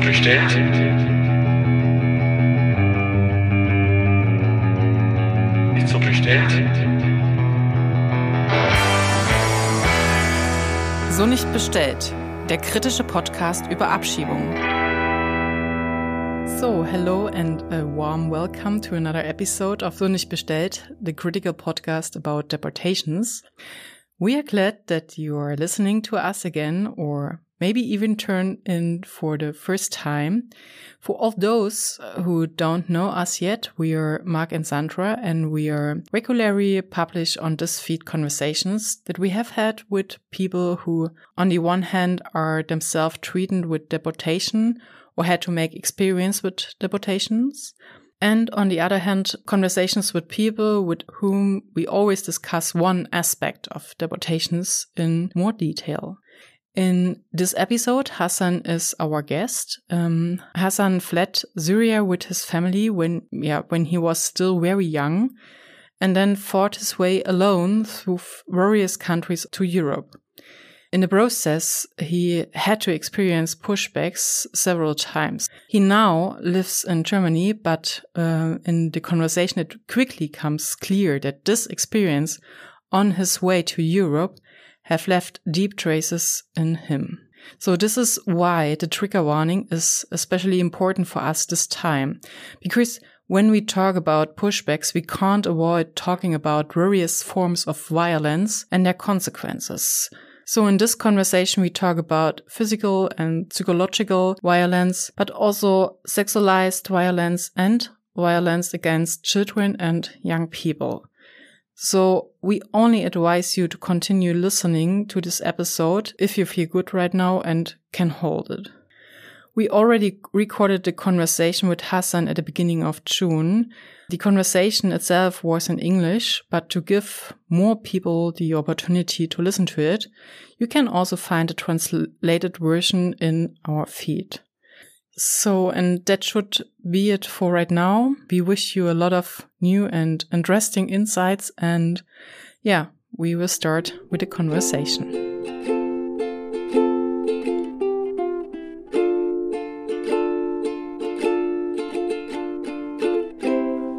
bestellt? Ist so bestellt? So nicht bestellt. Der kritische Podcast über Abschiebungen. So, hello and a warm welcome to another episode of So nicht bestellt, the critical podcast about deportations. We are glad that you are listening to us again or maybe even turn in for the first time. For all those uh, who don't know us yet, we are Mark and Sandra, and we are regularly publish on this feed conversations that we have had with people who, on the one hand, are themselves treated with deportation or had to make experience with deportations. And on the other hand, conversations with people with whom we always discuss one aspect of deportations in more detail. In this episode, Hassan is our guest. Um, Hassan fled Syria with his family when, yeah, when he was still very young, and then fought his way alone through various countries to Europe. In the process, he had to experience pushbacks several times. He now lives in Germany, but uh, in the conversation, it quickly comes clear that this experience on his way to Europe have left deep traces in him. So this is why the trigger warning is especially important for us this time. Because when we talk about pushbacks, we can't avoid talking about various forms of violence and their consequences. So in this conversation, we talk about physical and psychological violence, but also sexualized violence and violence against children and young people. So we only advise you to continue listening to this episode if you feel good right now and can hold it. We already recorded the conversation with Hassan at the beginning of June. The conversation itself was in English, but to give more people the opportunity to listen to it, you can also find a translated version in our feed. So, and that should be it for right now. We wish you a lot of new and interesting insights. And yeah, we will start with the conversation.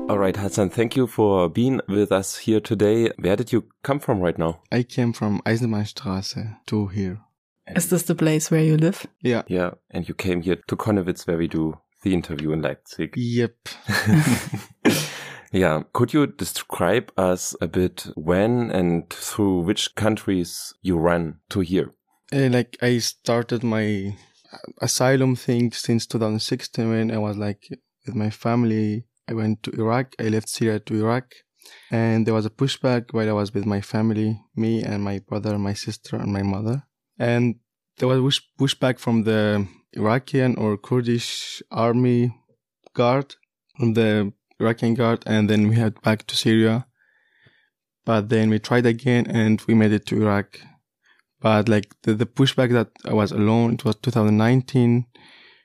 All right, Hassan, thank you for being with us here today. Where did you come from right now? I came from Eisenbahnstraße to here. Is this the place where you live? Yeah. Yeah, and you came here to Connewitz where we do the interview in Leipzig. Yep. yeah, could you describe us a bit when and through which countries you ran to here? Uh, like I started my asylum thing since 2016 when I was like with my family. I went to Iraq. I left Syria to Iraq. And there was a pushback while I was with my family, me and my brother, my sister, and my mother and there was pushback from the Iraqi or Kurdish army guard, from the Iraqi guard, and then we had back to Syria. But then we tried again and we made it to Iraq. But like the, the pushback that I was alone, it was 2019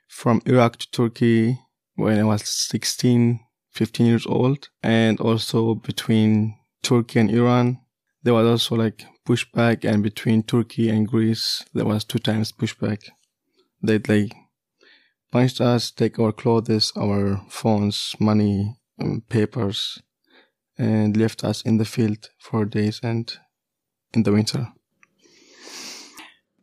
from Iraq to Turkey when I was 16, 15 years old. And also between Turkey and Iran, there was also like pushback and between Turkey and Greece there was two times pushback. They like punched us, take our clothes, our phones, money, and papers, and left us in the field for days and in the winter.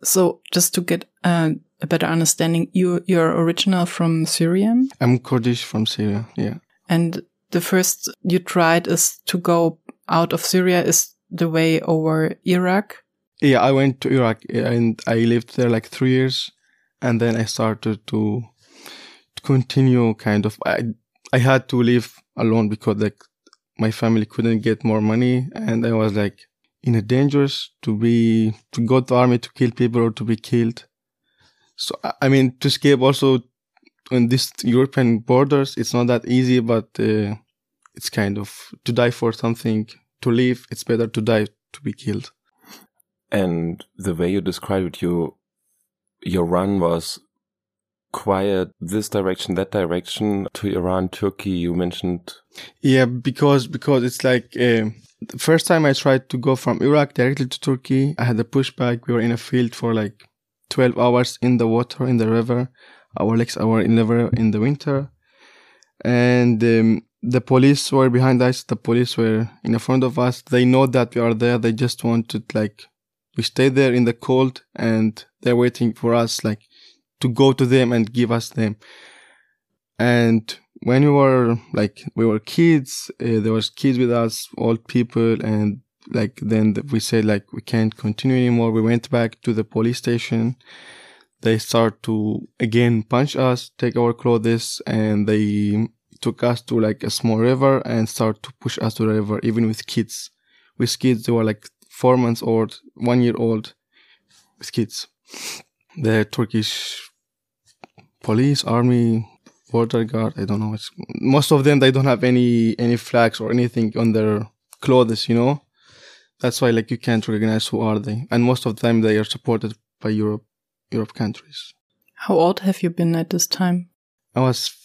So just to get uh, a better understanding, you you're original from Syria. I'm Kurdish from Syria. Yeah. And the first you tried is to go out of Syria is the way over Iraq? Yeah, I went to Iraq and I lived there like three years, and then I started to, to continue. Kind of, I I had to live alone because like my family couldn't get more money, and I was like in a dangerous to be to go to army to kill people or to be killed. So I mean to escape also on this European borders, it's not that easy, but uh, it's kind of to die for something to live, it's better to die to be killed. And the way you described it, you, your run was quiet this direction, that direction to Iran, Turkey, you mentioned. Yeah, because, because it's like, uh, the first time I tried to go from Iraq directly to Turkey, I had a pushback. We were in a field for like 12 hours in the water, in the river. our legs were in the river in the winter, and um, the police were behind us. The police were in front of us. They know that we are there. They just wanted like we stay there in the cold, and they're waiting for us like to go to them and give us them. And when we were like we were kids, uh, there was kids with us, old people, and like then we said like we can't continue anymore. We went back to the police station. They start to again punch us, take our clothes, and they took us to like a small river and start to push us to the river, even with kids. With kids, they were like four months old, one year old, with kids. The Turkish police, army, border guard, I don't know. It's, most of them, they don't have any any flags or anything on their clothes, you know. That's why like you can't recognize who are they, and most of the time they are supported by Europe, Europe countries. How old have you been at this time? I was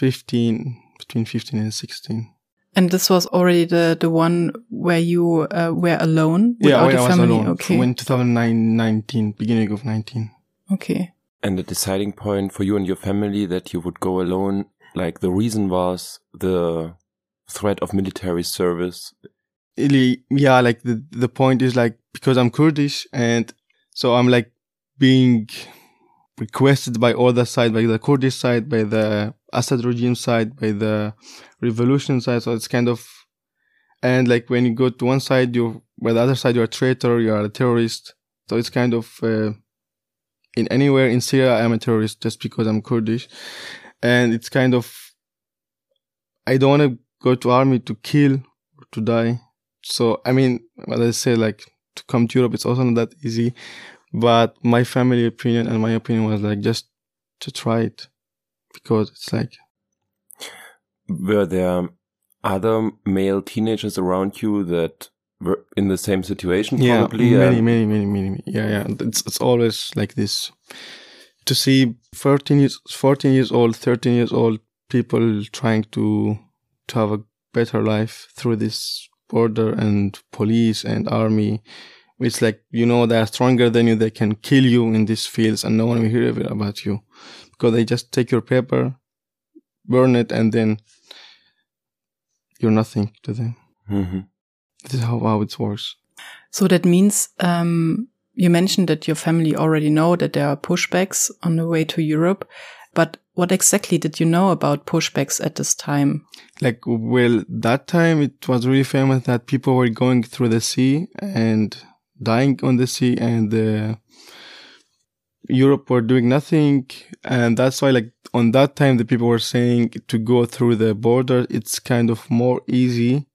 15, between 15 and 16. And this was already the, the one where you uh, were alone yeah, without I a was family? alone. Okay. When 2009, 19, beginning of 19. Okay. And the deciding point for you and your family that you would go alone, like the reason was the threat of military service. Really, yeah, like the, the point is like, because I'm Kurdish and so I'm like being requested by other side, by the Kurdish side, by the Assad regime side, by the revolution side. So it's kind of, and like when you go to one side, you by the other side, you're a traitor, you're a terrorist. So it's kind of, uh, in anywhere in Syria, I'm a terrorist just because I'm Kurdish. And it's kind of, I don't want to go to army to kill or to die. So, I mean, what I say, like, to come to Europe, it's also not that easy. But my family opinion and my opinion was like, just to try it. Because it's like, Were there other male teenagers around you that were in the same situation? yeah, probably. many, many, many, many, many. Yeah, yeah. It's, it's always like this. To see 13 years, 14 years old, 13 years old people trying to, to have a better life through this border and police and army. It's like, you know, they are stronger than you. They can kill you in these fields and no one will hear about you because they just take your paper, burn it, and then you're nothing to them. Mhm. This is how, how it works. So that means um, you mentioned that your family already know that there are pushbacks on the way to Europe, but what exactly did you know about pushbacks at this time? like well that time it was really famous that people were going through the sea and dying on the sea and uh, europe were doing nothing. And that's why like on that time the people were saying to go through the border it's kind of more easy.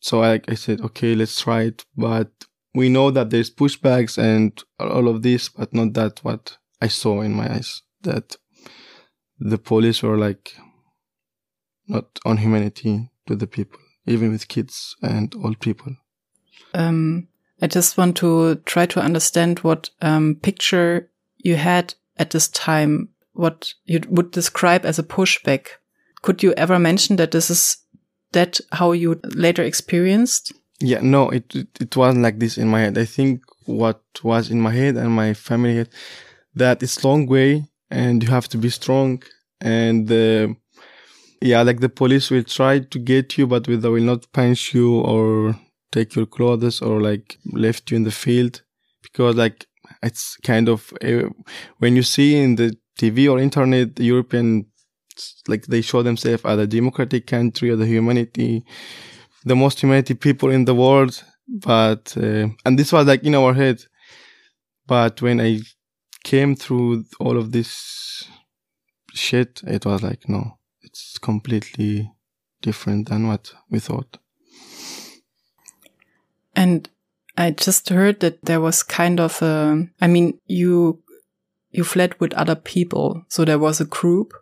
So I, I said okay let's try it. But we know that there's pushbacks and all of this but not that what i saw in my eyes that the police were like not on humanity to the people, even with kids and old people. Um, I just want to try to understand what um, picture you had at this time, what you would describe as a pushback. Could you ever mention that this is that how you later experienced? Yeah, no, it, it it wasn't like this in my head. I think what was in my head and my family head that it's long way and you have to be strong and uh, yeah, like the police will try to get you, but they will not punch you or take your clothes or like left you in the field? Because like it's kind of uh, when you see in the TV or internet the European like they show themselves as a democratic country or the humanity the most humanity people in the world but uh, and this was like in our head. But when i came through all of this shit it was like no it's completely different than what we thought And I just heard that there was kind of a, I mean, you, you fled with other people. So there was a group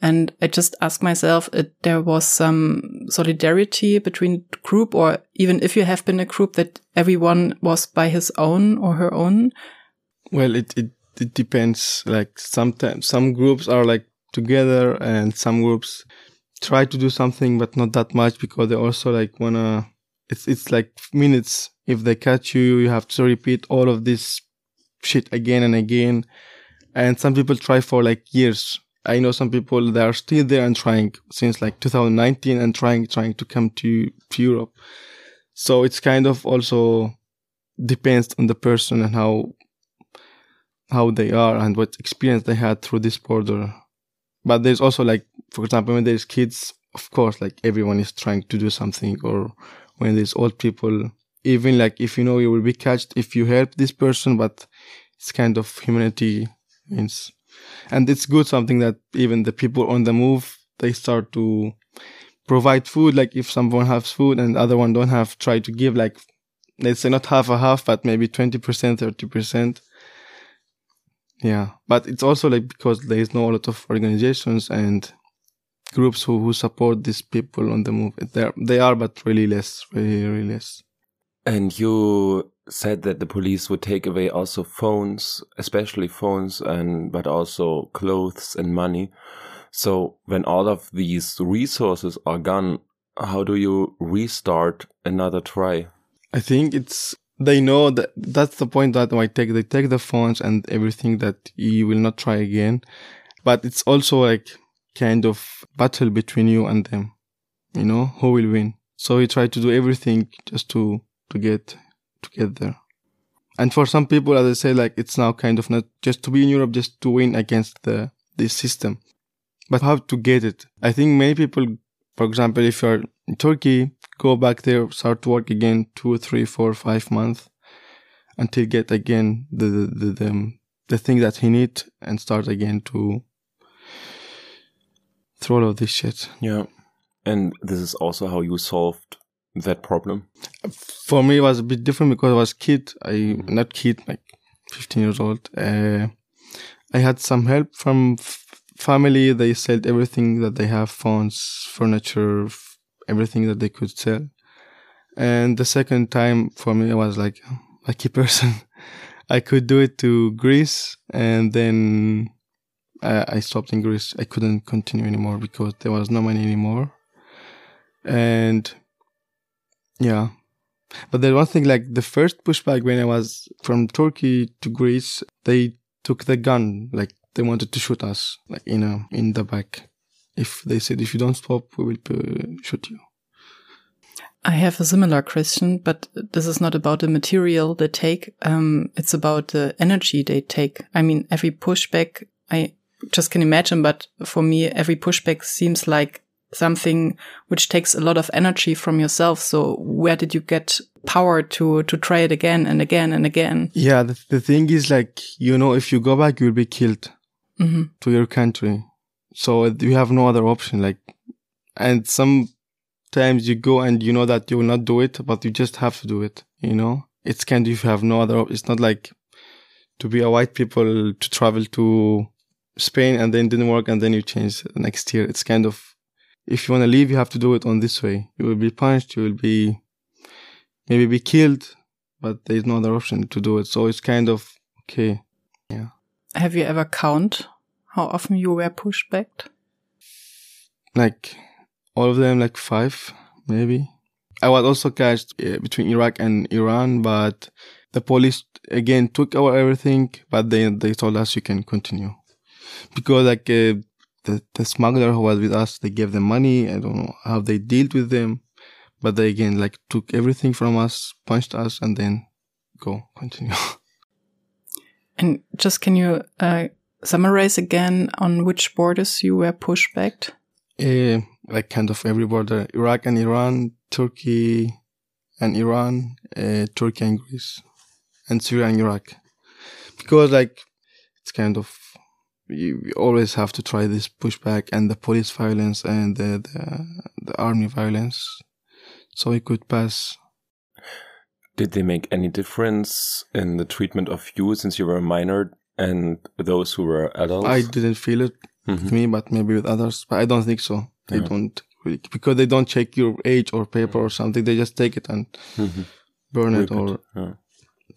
and I just asked myself if there was some solidarity between group or even if you have been a group that everyone was by his own or her own. well it, it it depends like sometimes some groups are like together and some groups try to do something but not that much because they also like wanna it's it's like minutes if they catch you you have to repeat all of this shit again and again and some people try for like years. I know some people that are still there and trying since like 2019 and trying trying to come to, to Europe. So it's kind of also depends on the person and how how they are and what experience they had through this border. But there's also like, for example, when there's kids, of course, like everyone is trying to do something, or when there's old people, even like if you know you will be catched if you help this person, but it's kind of humanity means, and it's good something that even the people on the move they start to provide food. Like if someone has food and the other one don't have, try to give like let's say not half a half, but maybe twenty percent, thirty percent. Yeah, but it's also like because there is no a lot of organizations and groups who, who support these people on the move. There they are, but really less, really really less. And you said that the police would take away also phones, especially phones, and but also clothes and money. So when all of these resources are gone, how do you restart another try? I think it's they know that that's the point that I take they take the phones and everything that you will not try again. But it's also like kind of battle between you and them. You know, who will win. So we try to do everything just to to get to get there. And for some people, as I say, like it's now kind of not just to be in Europe, just to win against the this system, but how to get it. I think many people, for example, if you're in Turkey, go back there, start to work again, two, three, four, five months, until get again the the the, the, the thing that he need and start again to through all of this shit. Yeah. And this is also how you solved that problem? For me, it was a bit different because I was kid. I not kid, like 15 years old. Uh, I had some help from f- family. They sold everything that they have, phones, furniture, f- everything that they could sell. And the second time for me, I was like lucky person. I could do it to Greece, and then I, I stopped in Greece. I couldn't continue anymore because there was no money anymore. And yeah. But there's one thing like the first pushback when I was from Turkey to Greece, they took the gun, like they wanted to shoot us, like you know, in the back. If they said if you don't stop, we will uh, shoot you. I have a similar question, but this is not about the material they take. Um, it's about the energy they take. I mean, every pushback, I just can imagine, but for me, every pushback seems like something which takes a lot of energy from yourself. So where did you get power to, to try it again and again and again? Yeah. The, the thing is like, you know, if you go back, you'll be killed mm-hmm. to your country. So you have no other option. Like, and sometimes you go and you know that you will not do it, but you just have to do it. You know, it's kind of, you have no other, it's not like to be a white people to travel to Spain and then didn't work and then you change next year. It's kind of, if you want to leave, you have to do it on this way. You will be punched, you will be maybe be killed, but there's no other option to do it. So it's kind of okay. Yeah. Have you ever count how often you were pushed back? Like all of them, like five, maybe. I was also catched uh, between Iraq and Iran, but the police again took our everything, but they they told us you can continue because like uh, the, the smuggler who was with us, they gave them money. I don't know how they dealt with them, but they again like took everything from us, punched us, and then go continue. and just can you uh, summarize again on which borders you were pushed back? Uh, like kind of every border: Iraq and Iran, Turkey and Iran, uh, Turkey and Greece, and Syria and Iraq. Because like it's kind of you always have to try this pushback and the police violence and the, the, the army violence so it could pass. Did they make any difference in the treatment of you since you were a minor and those who were adults? I didn't feel it mm -hmm. with me, but maybe with others. But I don't think so. They yeah. don't because they don't check your age or paper or something. They just take it and mm -hmm. burn it or it. Yeah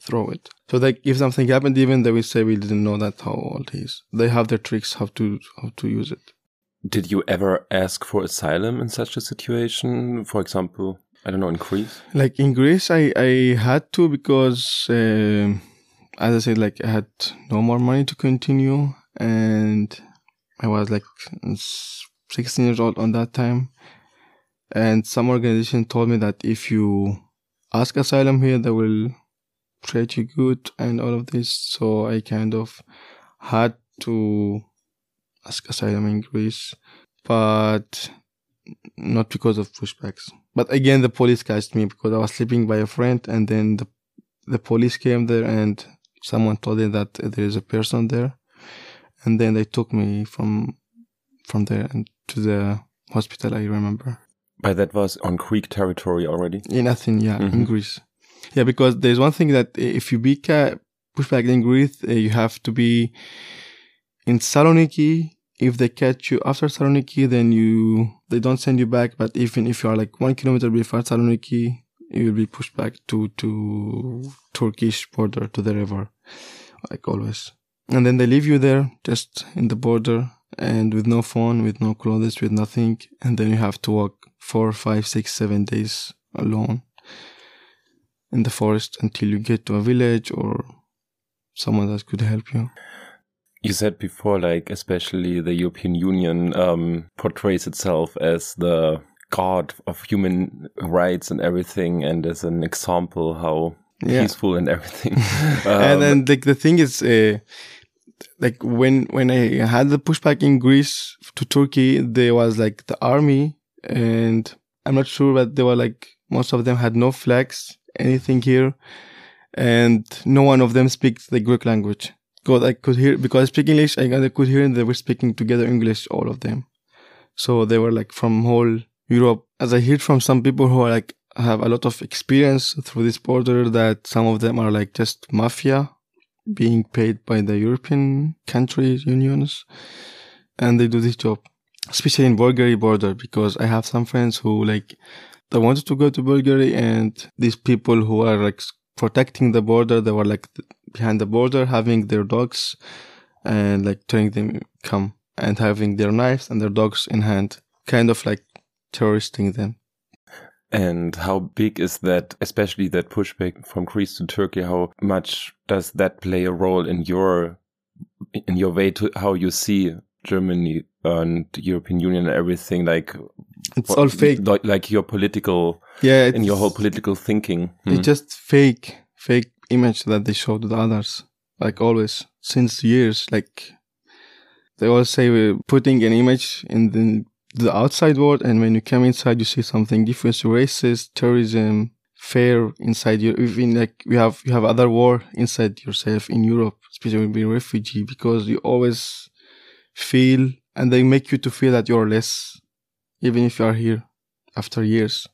throw it. So like if something happened, even they will say we didn't know that how old he is. They have their tricks how to how to use it. Did you ever ask for asylum in such a situation? For example, I don't know in Greece. Like in Greece, I I had to because uh, as I said, like I had no more money to continue, and I was like 16 years old on that time. And some organization told me that if you ask asylum here, they will treat you good and all of this. So I kind of had to ask asylum in Greece, but not because of pushbacks. But again, the police catched me because I was sleeping by a friend, and then the the police came there, and someone told them that there is a person there, and then they took me from from there and to the hospital. I remember. But that was on Greek territory already. In Athens, yeah, Mhm. in Greece. Yeah, because there's one thing that if you be ca- pushback in Greece, uh, you have to be in Saloniki. If they catch you after Saloniki, then you they don't send you back. But even if you are like one kilometer before Saloniki, you will be pushed back to to Turkish border to the river, like always. And then they leave you there, just in the border, and with no phone, with no clothes, with nothing. And then you have to walk four, five, six, seven days alone in the forest until you get to a village or someone that could help you. You said before, like, especially the European Union um, portrays itself as the god of human rights and everything, and as an example how Yeah. peaceful and everything. and Um, then like the thing is, uh, like when when I had the pushback in Greece to Turkey, there was like the army, and I'm not sure, but they were like most of them had no flags, anything here, and no one of them speaks the Greek language. God, I could hear because I speak English. I I could hear they were speaking together English, all of them. So they were like from whole Europe. As I heard from some people who are like have a lot of experience through this border, that some of them are like just mafia, being paid by the European country unions, and they do this job, especially in Bulgaria border because I have some friends who like they wanted to go to Bulgaria, and these people who are like protecting the border, they were like behind the border having their dogs and like telling them come and having their knives and their dogs in hand, kind of like terroristing them. And how big is that, especially that pushback from Greece to Turkey? How much does that play a role in your, in your way to how you see Germany and European Union and everything? Like, It's all fake. Like, like your political, Yeah, in your whole political thinking. Hmm. It's just fake, fake image that they show to the others. Like always, since years, like they always say we're putting an image in the, the outside world, and when you come inside, you see something different. So racist, terrorism, fear inside you. Even like we have, you have other war inside yourself in Europe, especially being refugee, because you always feel, and they make you to feel that you're less, even if you are here after years.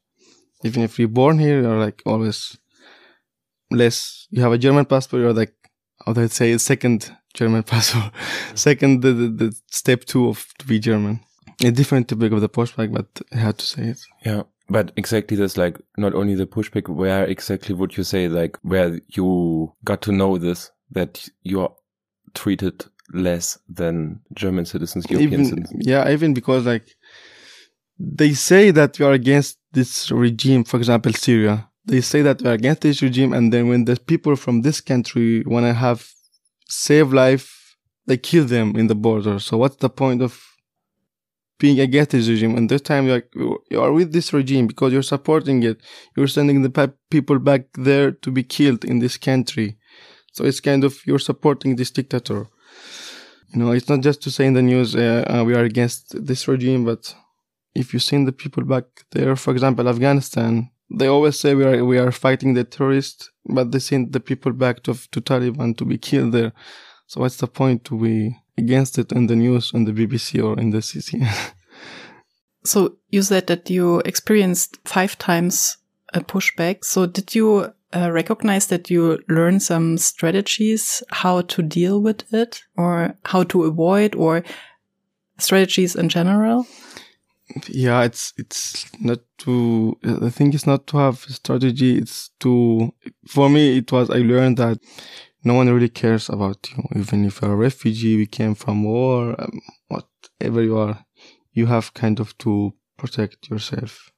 Even if you're born here, you're like always less. You have a German passport, you're like, how do I say, it? second German passport, second the, the, the step two of to be German. A different topic of the pushback, but I had to say it. Yeah. But exactly this, like, not only the pushback, where exactly would you say, like, where you got to know this, that you're treated less than German citizens, European even, citizens? Yeah, even because like they say that we are against this regime, for example, Syria. They say that we are against this regime, and then when the people from this country want to have save life, they kill them in the border. So what's the point of being against this regime? And this time, you're you are with this regime because you're supporting it. You're sending the people back there to be killed in this country. So it's kind of you're supporting this dictator. You know, it's not just to say in the news uh, uh, we are against this regime, but if you send the people back there, for example, Afghanistan, they always say we are we are fighting the terrorists, but they send the people back to to Taliban to be killed there. So what's the point to be against it in the news, on the BBC or in the CCN? So you said that you experienced five times a pushback. So did you uh, recognize that you learn some strategies how to deal with it or how to avoid or strategies in general? Yeah, it's it's not to. The thing is not to have a strategy. It's to. For me, it was. I learned that no one really cares about you. Even if you're a refugee, we came from war, um, whatever you are, you have kind of to protect yourself.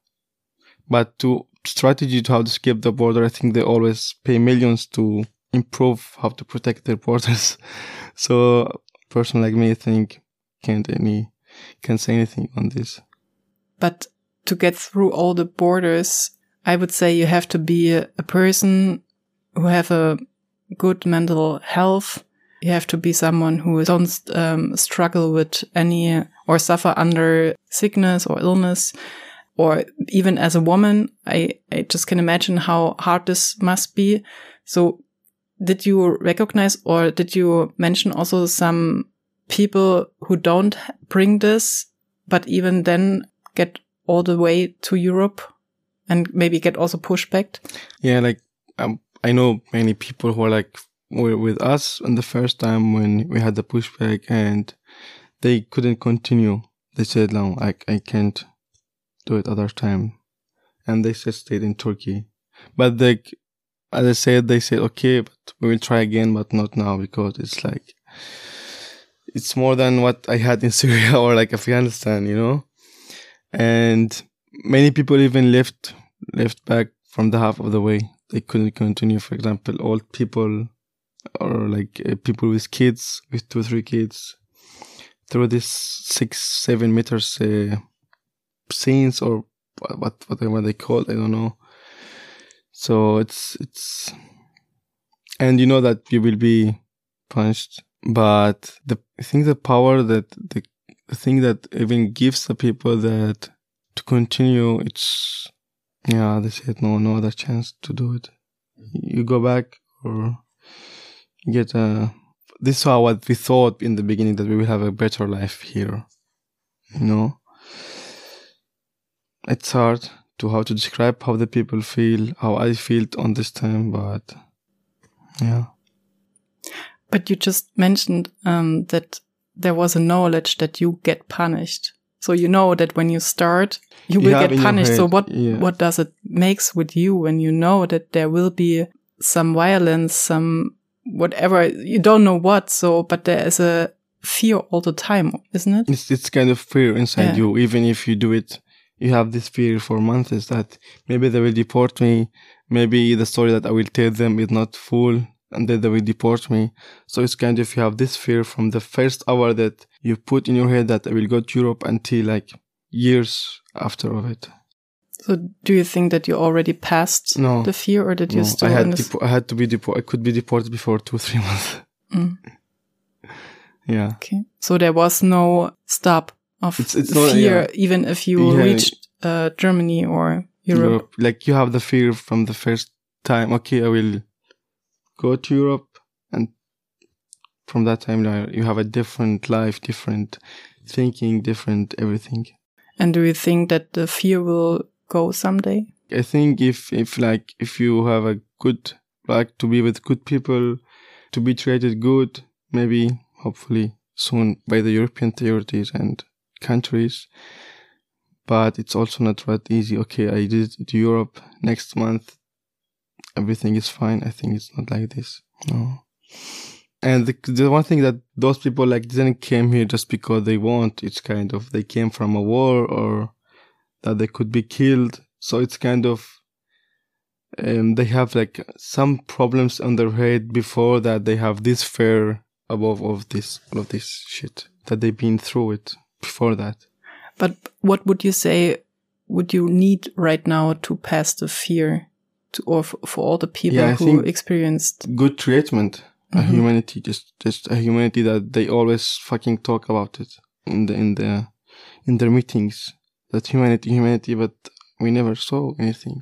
But to strategy to how to escape the border, I think they always pay millions to improve how to protect their borders. so a person like me, I think, can't any can't say anything on this. But to get through all the borders, I would say you have to be a, a person who have a good mental health. You have to be someone who don't um, struggle with any or suffer under sickness or illness. Or even as a woman, I, I just can imagine how hard this must be. So did you recognize or did you mention also some people who don't bring this, but even then get all the way to Europe and maybe get also pushback? Yeah, like um, I know many people who are like were with us on the first time when we had the pushback and they couldn't continue. They said, no, I, I can't do it other time. And they just stayed in Turkey. But they, as I said, they said, okay, but we will try again, but not now because it's like, it's more than what I had in Syria or like Afghanistan, you know? And many people even left, left back from the half of the way. They couldn't continue. For example, old people or like uh, people with kids, with two, or three kids through this six, seven meters, uh, scenes or what, whatever they call it. I don't know. So it's, it's, and you know that you will be punished but the I think the power that the thing that even gives the people that to continue, it's yeah, they said no, no other chance to do it. You go back or get a. This is what we thought in the beginning that we will have a better life here. You know, it's hard to how to describe how the people feel, how I felt on this time, but yeah. But you just mentioned um, that there was a knowledge that you get punished. So you know that when you start, you will get punished. So what yeah. what does it makes with you when you know that there will be some violence, some whatever you don't know what. So, but there is a fear all the time, isn't it? It's it's kind of fear inside Yeah. you. Even if you do it, you have this fear for months. That maybe they will deport me? Maybe the story that I will tell them is not full, and then they will deport me. So it's kind of if you have this fear from the first hour that you put in your head that I will go to Europe until like years after of it. So do you think that you already passed No. the fear, or did you still? I had depo- I had to be deported. I could be deported before two three months. Mm. Yeah. Okay. So there was no stop of It's- it's not- fear, yeah. even if you Yeah. reached uh, Germany or Europe. Europe. Like you have the fear from the first time. Okay, I will go to Europe, and from that time now you have a different life, different thinking, different everything. And do you think that the fear will go someday? I think if if like if you have a good like to be with good people, to be treated good, maybe hopefully soon by the European authorities and countries. But it's also not that easy. Okay, I did it to Europe next month. Everything is fine. I think it's not like this. No. And the, the one thing that those people like didn't came here just because they want. It's kind of they came from a war or that they could be killed. So it's kind of um, they have like some problems on their head before that they have this fear above of this all of this shit that they've been through it before that. But what would you say would you need right now to pass the fear to, or f- for all the people Yeah, I who experienced? Good treatment, a Mhm. humanity, just just a humanity that they always fucking talk about it in the in the in their meetings. That humanity, humanity, but we never saw anything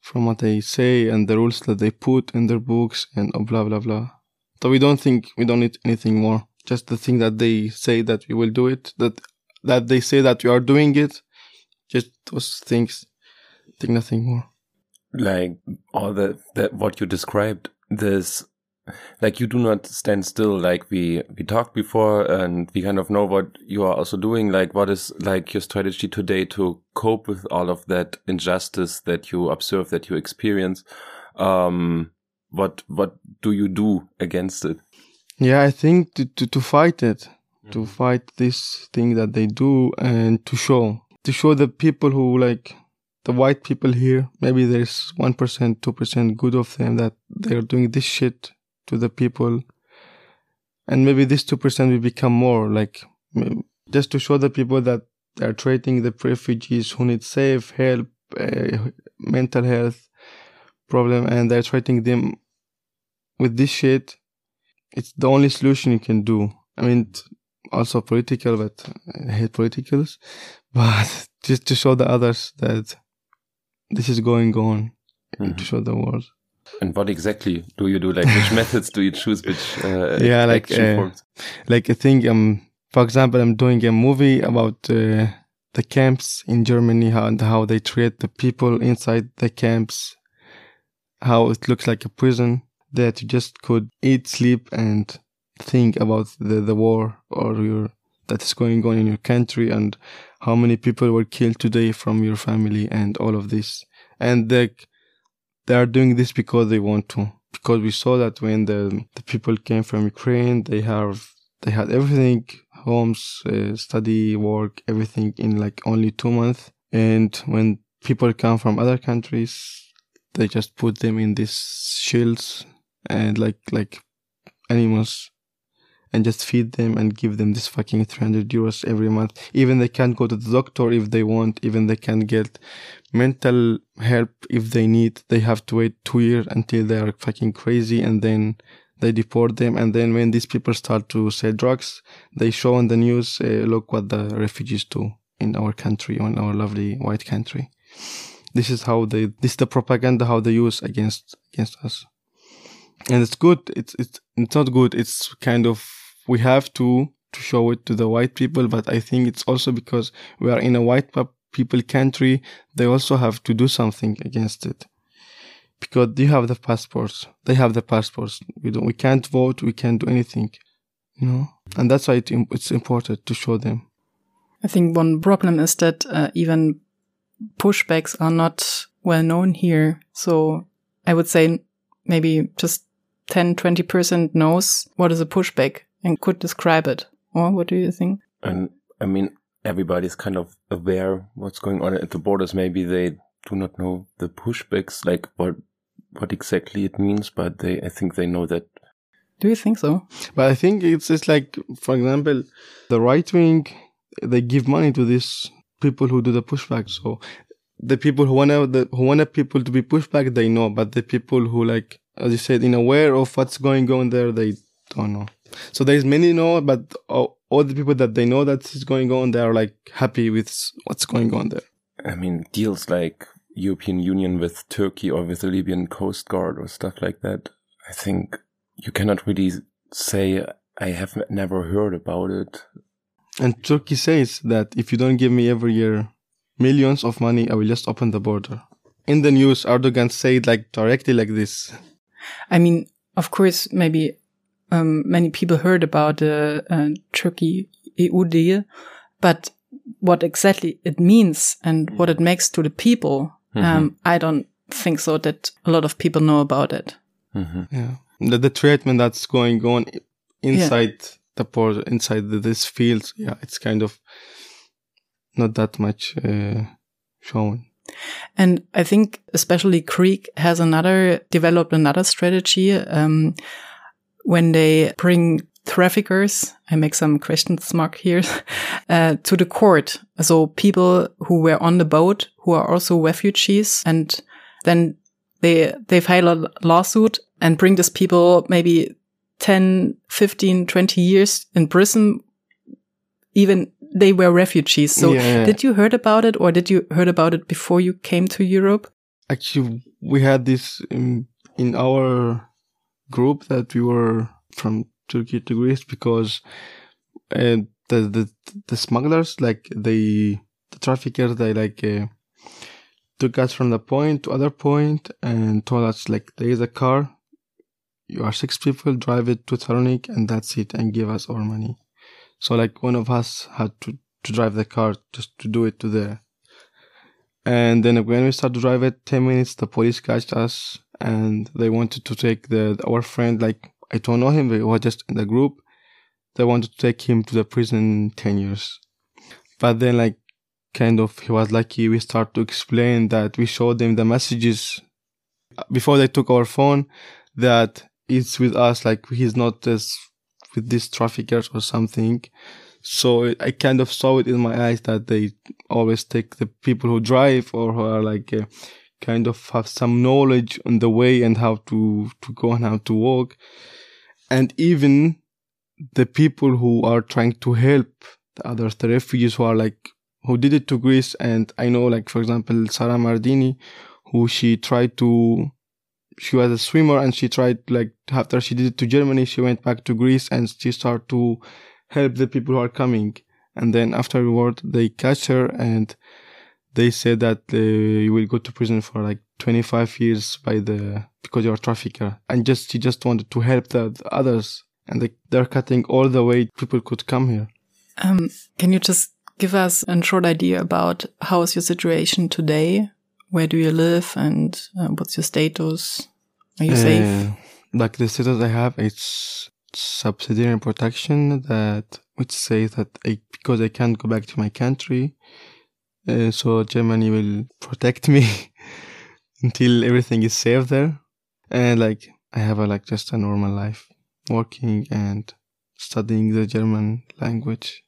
from what they say and the rules that they put in their books and blah blah blah. So we don't think we don't need anything more. Just the thing that they say that we will do it. That that they say that we are doing it. Just those things. Think nothing more. Like all the that what you described this like you do not stand still like we we talked before and we kind of know what you are also doing like what is like your strategy today to cope with all of that injustice that you observe that you experience? Um what what do you do against it? Yeah, I think to, to, to fight it, to fight this thing that they do and to show, to show the people who like the white people here, maybe there's 1%, 2% good of them that they're doing this shit to the people. And maybe this 2% will become more like just to show the people that they're treating the refugees who need safe help, uh, mental health problem, and they're treating them with this shit. It's the only solution you can do. I mean, also political, but I hate politicals. But just to show the others that this is going on, mm-hmm. to show the world. And what exactly do you do? Like, which methods do you choose? Which uh, yeah, like uh, like I think um, for example, I'm doing a movie about uh, the camps in Germany, how and how they treat the people inside the camps, how it looks like a prison that you just could eat, sleep, and think about the, the war or your that is going on in your country and how many people were killed today from your family and all of this. And they, they are doing this because they want to. Because we saw that when the, the people came from Ukraine, they have, they had everything, homes, uh, study, work, everything in like only two months. And when people come from other countries, they just put them in these shields and like, like animals and just feed them and give them this fucking 300 euros every month. Even they can't go to the doctor if they want. Even they can get mental help if they need. They have to wait two years until they are fucking crazy and then they deport them. And then when these people start to sell drugs, they show on the news, uh, look what the refugees do in our country, in our lovely white country. This is how they, this is the propaganda how they use against, against us. And it's good. It's, it's, it's not good. It's kind of we have to to show it to the white people but i think it's also because we are in a white people country they also have to do something against it. Because they have the passports. They have the passports. We don't we can't vote we can't do anything you know? And that's why it, it's important to show them. I think one problem is that uh, even pushbacks are not well known here. So i would say maybe just 10 20% knows what is a pushback and could describe it. Or what do you think? And I mean, everybody's kind of aware what's going on at the borders. Maybe they do not know the pushbacks, like what what exactly it means, but they I think they know that. Do you think so? But I think it's just like, for example, the right wing they give money to these people who do the pushback. So the people who wanna the who want people to be pushed back, they know, but the people who like, as you said, in aware of what's going on there, they don't know. So there's many know, but all, all the people that they know that is going on, they are like happy with what's going on there. I mean, deals like European Union with Turkey or with the Libyan Coast Guard or stuff like that. I think you cannot really say I have never heard about it. And Turkey says that if you don't give me every year millions of money, I will just open the border. In the news, Erdogan said like directly like this. I mean, of course, maybe um, many people heard about the uh, Turkey EU deal, but what exactly it means and what it makes to the people, mm -hmm. um, I don't think so that a lot of people know about it. Mm -hmm. Yeah, the, the, treatment that's going on inside yeah. the port, inside the, this field, yeah, it's kind of not that much uh, shown. And I think especially Greek has another developed another strategy. Um, when they bring traffickers, I make some questions mark here, uh, to the court. So people who were on the boat who are also refugees and then they, they file a lawsuit and bring these people maybe 10, 15, 20 years in prison. Even they were refugees. So yeah. did you heard about it or did you heard about it before you came to Europe? Actually, we had this in, in our group that we were from Turkey to Greece because uh, the the the smugglers like they the traffickers they like uh, took us from the point to other point and told us like there is a car. You are six people drive it to Thessaloniki and that's it and give us our money. So like one of us had to to drive the car just to do it to there. And then when we started to drive it 10 minutes the police catched us and they wanted to take the our friend like I don't know him, we were just in the group. They wanted to take him to the prison ten years. But then like kind of he was lucky we start to explain that we showed them the messages before they took our phone that it's with us like he's not as with these traffickers or something so i kind of saw it in my eyes that they always take the people who drive or who are like uh, kind of have some knowledge on the way and how to to go and how to walk and even the people who are trying to help the others the refugees who are like who did it to Greece. And I know, like, for example, Sara Mardini, who she tried to, she was a swimmer and she tried, like, after she did it to Germany, she went back to Greece and she started to help the people who are coming. And then afterward, they catch her and they said that uh, you will go to prison for like 25 years by the, because you're a trafficker. And just, she just wanted to help the, the others. And they, they're cutting all the way people could come here. Um, can you just give us a short idea about how is your situation today? Where do you live and uh, what's your status? Are you uh, safe? Like the status I have, it's subsidiary protection that which says that I, because I can't go back to my country, uh, so Germany will protect me until everything is safe there. And like I have a like just a normal life, working and studying the German language.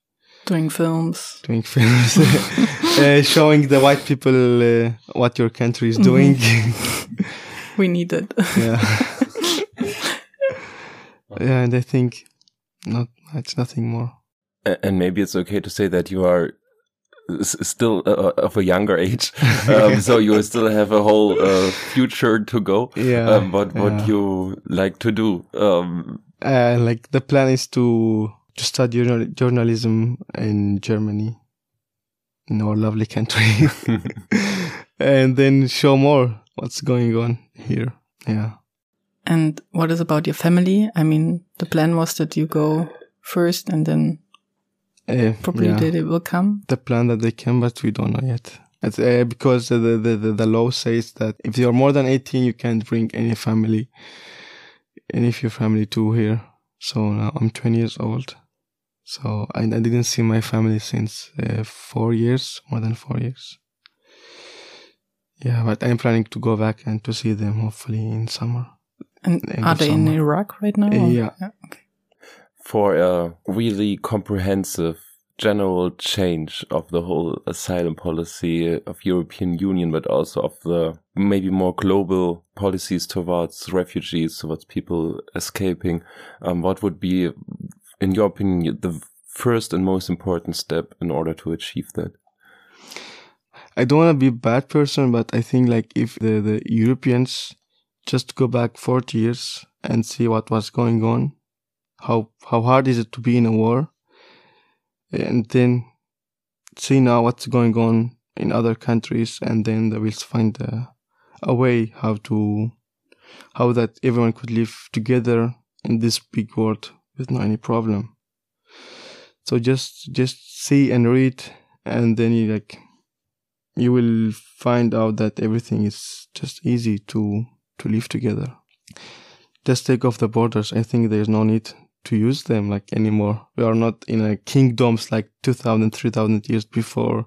Doing films. Doing films. uh, showing the white people uh, what your country is doing. Mm-hmm. we need it. yeah. yeah, and I think not much, nothing more. And maybe it's okay to say that you are still uh, uh, of a younger age, um, so you still have a whole uh, future to go. Yeah. Um, but what yeah. you like to do? Um, uh, like the plan is to to study journalism in Germany, in our lovely country, and then show more what's going on here. Yeah. And what is about your family? I mean, the plan was that you go first and then uh, probably yeah. they will come. The plan that they come, but we don't know yet. Uh, because the, the, the, the law says that if you're more than 18, you can't bring any family, any of your family to here. So now I'm 20 years old. So I, I didn't see my family since uh, four years, more than four years. Yeah, but I'm planning to go back and to see them hopefully in summer. And are they summer. in Iraq right now? Uh, yeah. yeah. Okay. For a really comprehensive general change of the whole asylum policy of European Union, but also of the maybe more global policies towards refugees, towards people escaping. Um, what would be in your opinion, the first and most important step in order to achieve that? I don't want to be a bad person, but I think like if the, the Europeans just go back 40 years and see what was going on, how, how hard is it to be in a war? And then see now what's going on in other countries and then they will find a, a way how to, how that everyone could live together in this big world with no any problem. So just just see and read, and then you like you will find out that everything is just easy to to live together. Just take off the borders. I think there's no need to use them like anymore. We are not in a kingdoms like 2000, 3000 years before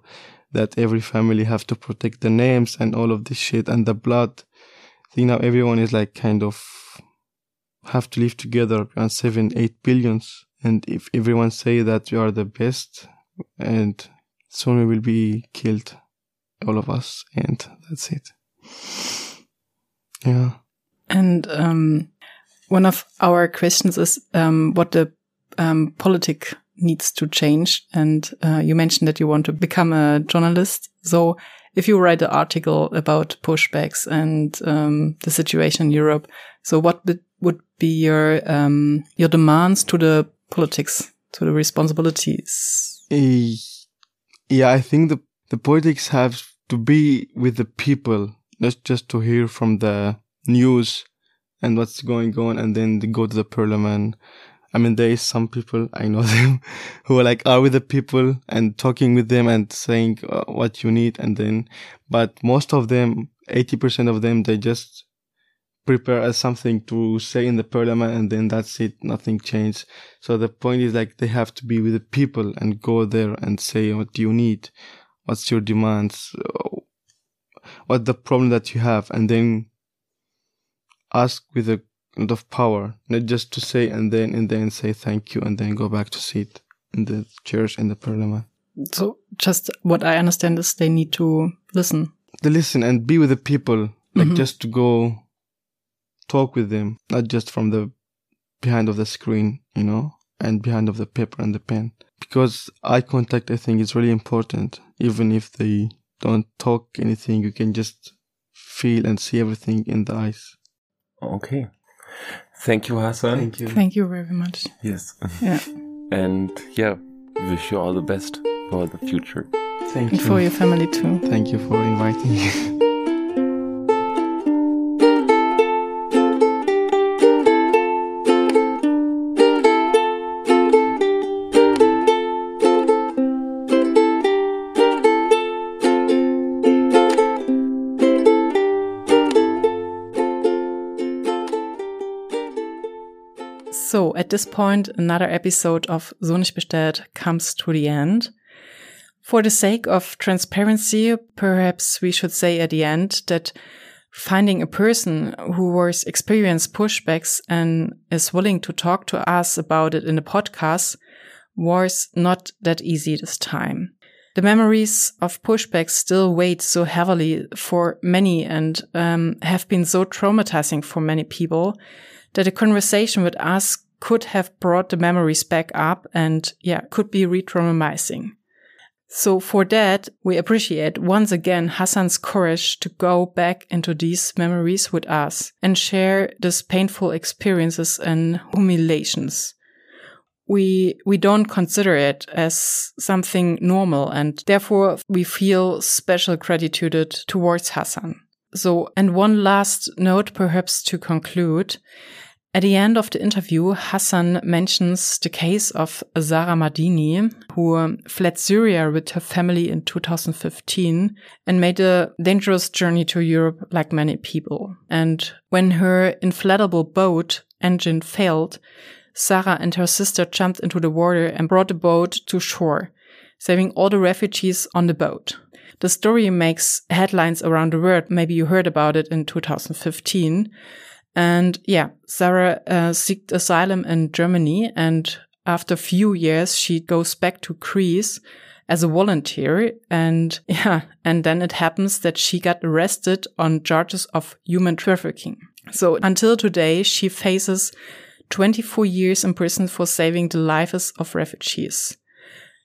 that every family have to protect the names and all of this shit and the blood. I think now everyone is like kind of have to live together around seven, eight billions. And if everyone say that we are the best, and soon we will be killed, all of us, and that's it. Yeah. And um, one of our questions is um, what the um, politic needs to change. And uh, you mentioned that you want to become a journalist. So if you write an article about pushbacks and um, the situation in Europe, so what would be your um, your demands to the politics, to the responsibilities? Yeah, I think the the politics have to be with the people, not just to hear from the news and what's going on, and then go to the parliament. I mean, there is some people I know them who are like are with the people and talking with them and saying uh, what you need, and then, but most of them, eighty percent of them, they just prepare as something to say in the parliament and then that's it nothing changed. So the point is like they have to be with the people and go there and say what do you need? What's your demands, what the problem that you have, and then ask with a lot of power, not just to say and then and then say thank you and then go back to sit in the church in the parliament. So just what I understand is they need to listen. They listen and be with the people, like mm-hmm. just to go talk with them, not just from the behind of the screen, you know, and behind of the paper and the pen. Because eye contact, I think, is really important. Even if they don't talk anything, you can just feel and see everything in the eyes. Okay. Thank you, Hassan. Thank you. Thank you very much. Yes. Yeah. and yeah, wish you all the best for the future. Thank and you. for your family too. Thank you for inviting me. at this point, another episode of So nicht bestellt comes to the end. For the sake of transparency, perhaps we should say at the end that finding a person who was experienced pushbacks and is willing to talk to us about it in the podcast was not that easy this time. The memories of pushbacks still weigh so heavily for many and um, have been so traumatizing for many people that a conversation with us could have brought the memories back up and yeah, could be re-traumatizing. So for that, we appreciate once again Hassan's courage to go back into these memories with us and share these painful experiences and humiliations. We, we don't consider it as something normal and therefore we feel special gratitude towards Hassan. So, and one last note perhaps to conclude. At the end of the interview, Hassan mentions the case of Sara Mardini, who fled Syria with her family in 2015 and made a dangerous journey to Europe like many people. And when her inflatable boat engine failed, Sara and her sister jumped into the water and brought the boat to shore, saving all the refugees on the boat. The story makes headlines around the world. Maybe you heard about it in 2015. And yeah, Sara uh, sought asylum in Germany. And after a few years, she goes back to Greece as a volunteer. And yeah, and then it happens that she got arrested on charges of human trafficking. So until today, she faces 24 years in prison for saving the lives of refugees.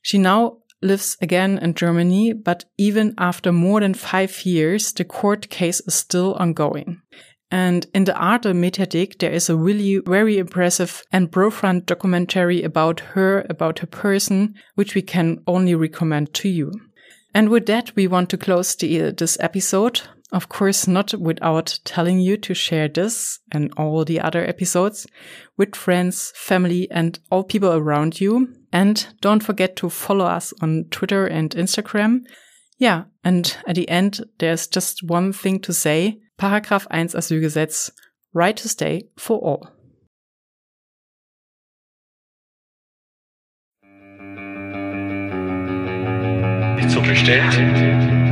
She now lives again in Germany, but even after more than five years, the court case is still ongoing. And in the Arte Mediathek, there is a really very impressive and profound documentary about her, about her person, which we can only recommend to you. And with that, we want to close the, this episode. Of course, not without telling you to share this and all the other episodes with friends, family, and all people around you. And don't forget to follow us on Twitter and Instagram. Yeah. And at the end, there's just one thing to say. Paragraph 1 Asylgesetz. Right to stay for all. Nicht so bestellt.